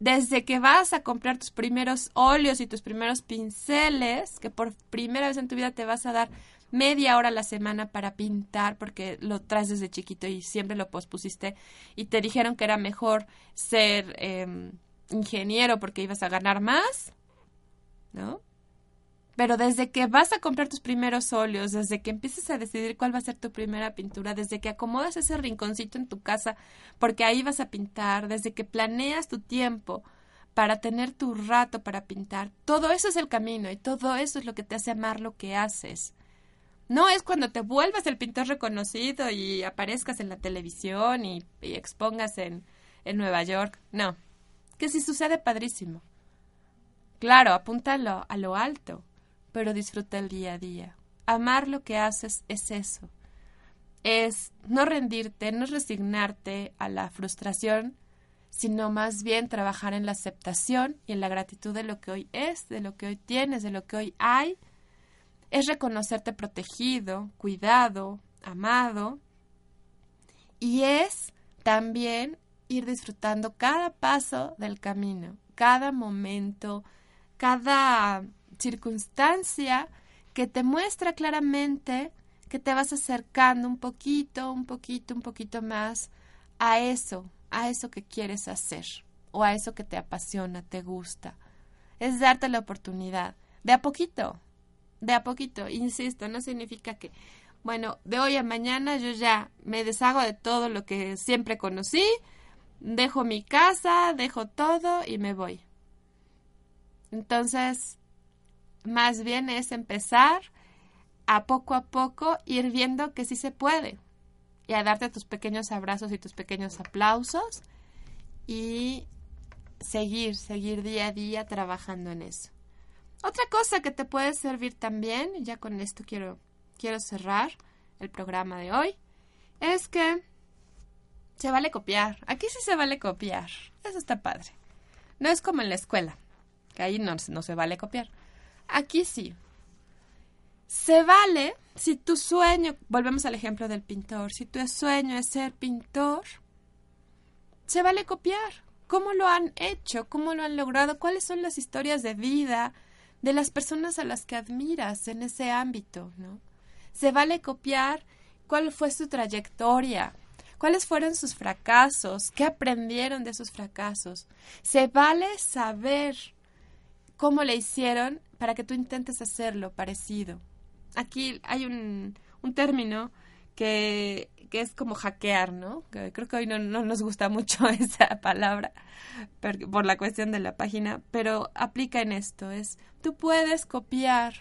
desde que vas a comprar tus primeros óleos y tus primeros pinceles, que por primera vez en tu vida te vas a dar media hora a la semana para pintar porque lo traes desde chiquito y siempre lo pospusiste y te dijeron que era mejor ser eh, ingeniero porque ibas a ganar más, ¿no? Pero desde que vas a comprar tus primeros óleos, desde que empiezas a decidir cuál va a ser tu primera pintura, desde que acomodas ese rinconcito en tu casa porque ahí vas a pintar, desde que planeas tu tiempo para tener tu rato para pintar, todo eso es el camino y todo eso es lo que te hace amar lo que haces. No es cuando te vuelvas el pintor reconocido y aparezcas en la televisión y, y expongas en, en Nueva York. No. Que si sucede padrísimo. Claro, apúntalo a lo alto, pero disfruta el día a día. Amar lo que haces es eso. Es no rendirte, no resignarte a la frustración, sino más bien trabajar en la aceptación y en la gratitud de lo que hoy es, de lo que hoy tienes, de lo que hoy hay es reconocerte protegido, cuidado, amado y es también ir disfrutando cada paso del camino, cada momento, cada circunstancia que te muestra claramente que te vas acercando un poquito, un poquito, un poquito más a eso, a eso que quieres hacer o a eso que te apasiona, te gusta. Es darte la oportunidad, de a poquito, de a poquito, insisto, no significa que, bueno, de hoy a mañana yo ya me deshago de todo lo que siempre conocí, dejo mi casa, dejo todo y me voy. Entonces, más bien es empezar a poco a poco ir viendo que sí se puede y a darte tus pequeños abrazos y tus pequeños aplausos y seguir, seguir día a día trabajando en eso. Otra cosa que te puede servir también, ya con esto quiero, quiero cerrar el programa de hoy, es que se vale copiar. Aquí sí se vale copiar. Eso está padre. No es como en la escuela, que ahí no, no se vale copiar. Aquí sí. Se vale si tu sueño, volvemos al ejemplo del pintor, si tu sueño es ser pintor, se vale copiar. ¿Cómo lo han hecho? ¿Cómo lo han logrado? ¿Cuáles son las historias de vida de las personas a las que admiras en ese ámbito? ¿no? Se vale copiar cuál fue su trayectoria, cuáles fueron sus fracasos, qué aprendieron de esos fracasos. Se vale saber cómo le hicieron para que tú intentes hacerlo parecido. Aquí hay un, un término que, que es como hackear, ¿no? Creo que hoy no, no nos gusta mucho (laughs) esa palabra per- por la cuestión de la página, pero aplica en esto, es tú puedes copiar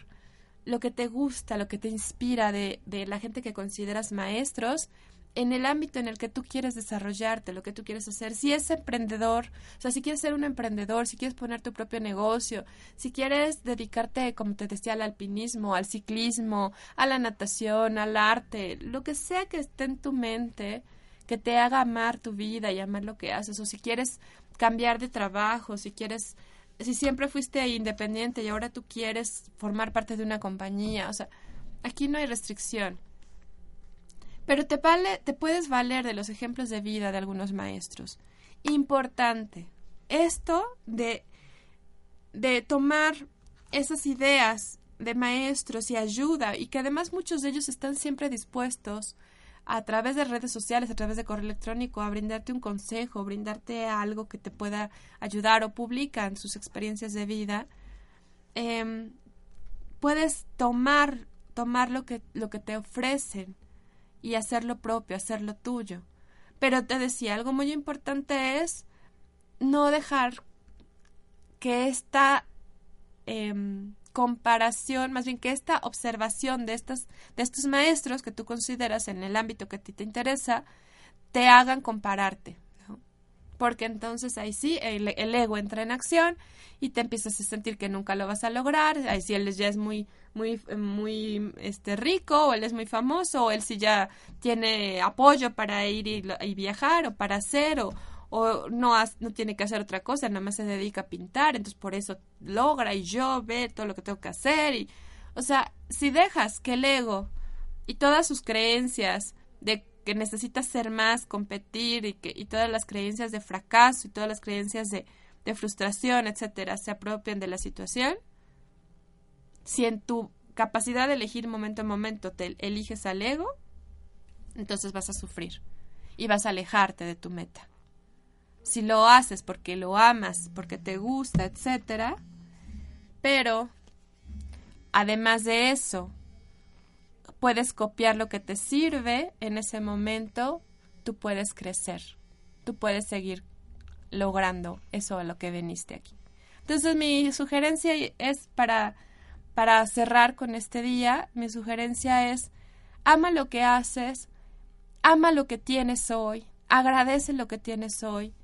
lo que te gusta, lo que te inspira de, de la gente que consideras maestros en el ámbito en el que tú quieres desarrollarte, lo que tú quieres hacer. Si es emprendedor, o sea, si quieres ser un emprendedor, si quieres poner tu propio negocio, si quieres dedicarte, como te decía, al alpinismo, al ciclismo, a la natación, al arte, lo que sea que esté en tu mente, que te haga amar tu vida y amar lo que haces, o si quieres cambiar de trabajo, si quieres, si siempre fuiste independiente y ahora tú quieres formar parte de una compañía, o sea, aquí no hay restricción. Pero te vale, te puedes valer de los ejemplos de vida de algunos maestros. Importante. Esto de, de tomar esas ideas de maestros y ayuda, y que además muchos de ellos están siempre dispuestos a través de redes sociales, a través de correo electrónico, a brindarte un consejo, brindarte algo que te pueda ayudar o publican sus experiencias de vida, em, puedes tomar, tomar lo que, lo que te ofrecen y hacerlo propio, hacerlo tuyo. Pero te decía, algo muy importante es no dejar que esta em, comparación, más bien que esta observación de, estas, de estos maestros que tú consideras en el ámbito que a ti te interesa, te hagan compararte. Porque entonces ahí sí el, ego entra en acción y te empiezas a sentir que nunca lo vas a lograr. Ahí sí él ya es muy, muy, muy este, rico, o él es muy famoso, o él sí ya tiene apoyo para ir y, y viajar, o para hacer, o, o no, no tiene que hacer otra cosa, nada más se dedica a pintar, entonces por eso logra y yo ve todo lo que tengo que hacer. Y, o sea, si dejas que el ego y todas sus creencias de que necesitas ser más, competir y, que, y todas las creencias de fracaso y todas las creencias de, de frustración, etcétera, se apropien de la situación, si en tu capacidad de elegir momento a momento te eliges al ego, entonces vas a sufrir y vas a alejarte de tu meta. Si lo haces porque lo amas, porque te gusta, etcétera, pero además de eso, puedes copiar lo que te sirve en ese momento, tú puedes crecer, tú puedes seguir logrando eso a lo que veniste aquí. Entonces mi sugerencia es para, para cerrar con este día, mi sugerencia es ama lo que haces, ama lo que tienes hoy, agradece lo que tienes hoy,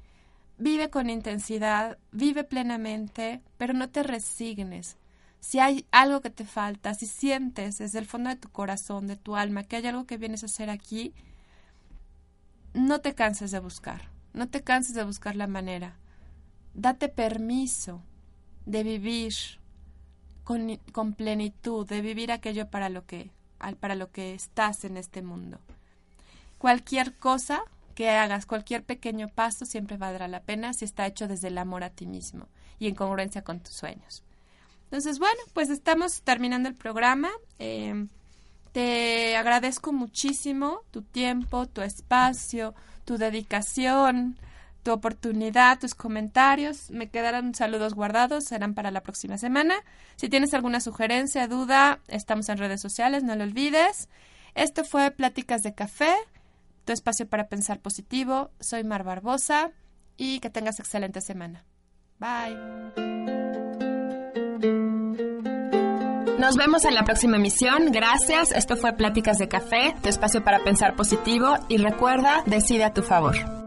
vive con intensidad, vive plenamente, pero no te resignes. Si hay algo que te falta, si sientes desde el fondo de tu corazón, de tu alma, que hay algo que vienes a hacer aquí, no te canses de buscar, no te canses de buscar la manera. Date permiso de vivir con, con plenitud, de vivir aquello para lo que para lo que estás en este mundo. Cualquier cosa que hagas, cualquier pequeño paso siempre valdrá la pena si está hecho desde el amor a ti mismo y en congruencia con tus sueños. Entonces, bueno, pues estamos terminando el programa. Eh, te agradezco muchísimo tu tiempo, tu espacio, tu dedicación, tu oportunidad, tus comentarios. Me quedarán saludos guardados, serán para la próxima semana. Si tienes alguna sugerencia, duda, estamos en redes sociales, no lo olvides. Esto fue Pláticas de Café, tu espacio para pensar positivo. Soy Mar Barbosa y que tengas excelente semana. Bye. Nos vemos en la próxima emisión. Gracias. Esto fue Pláticas de Café, tu espacio para pensar positivo. Y recuerda, decide a tu favor.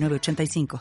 906985.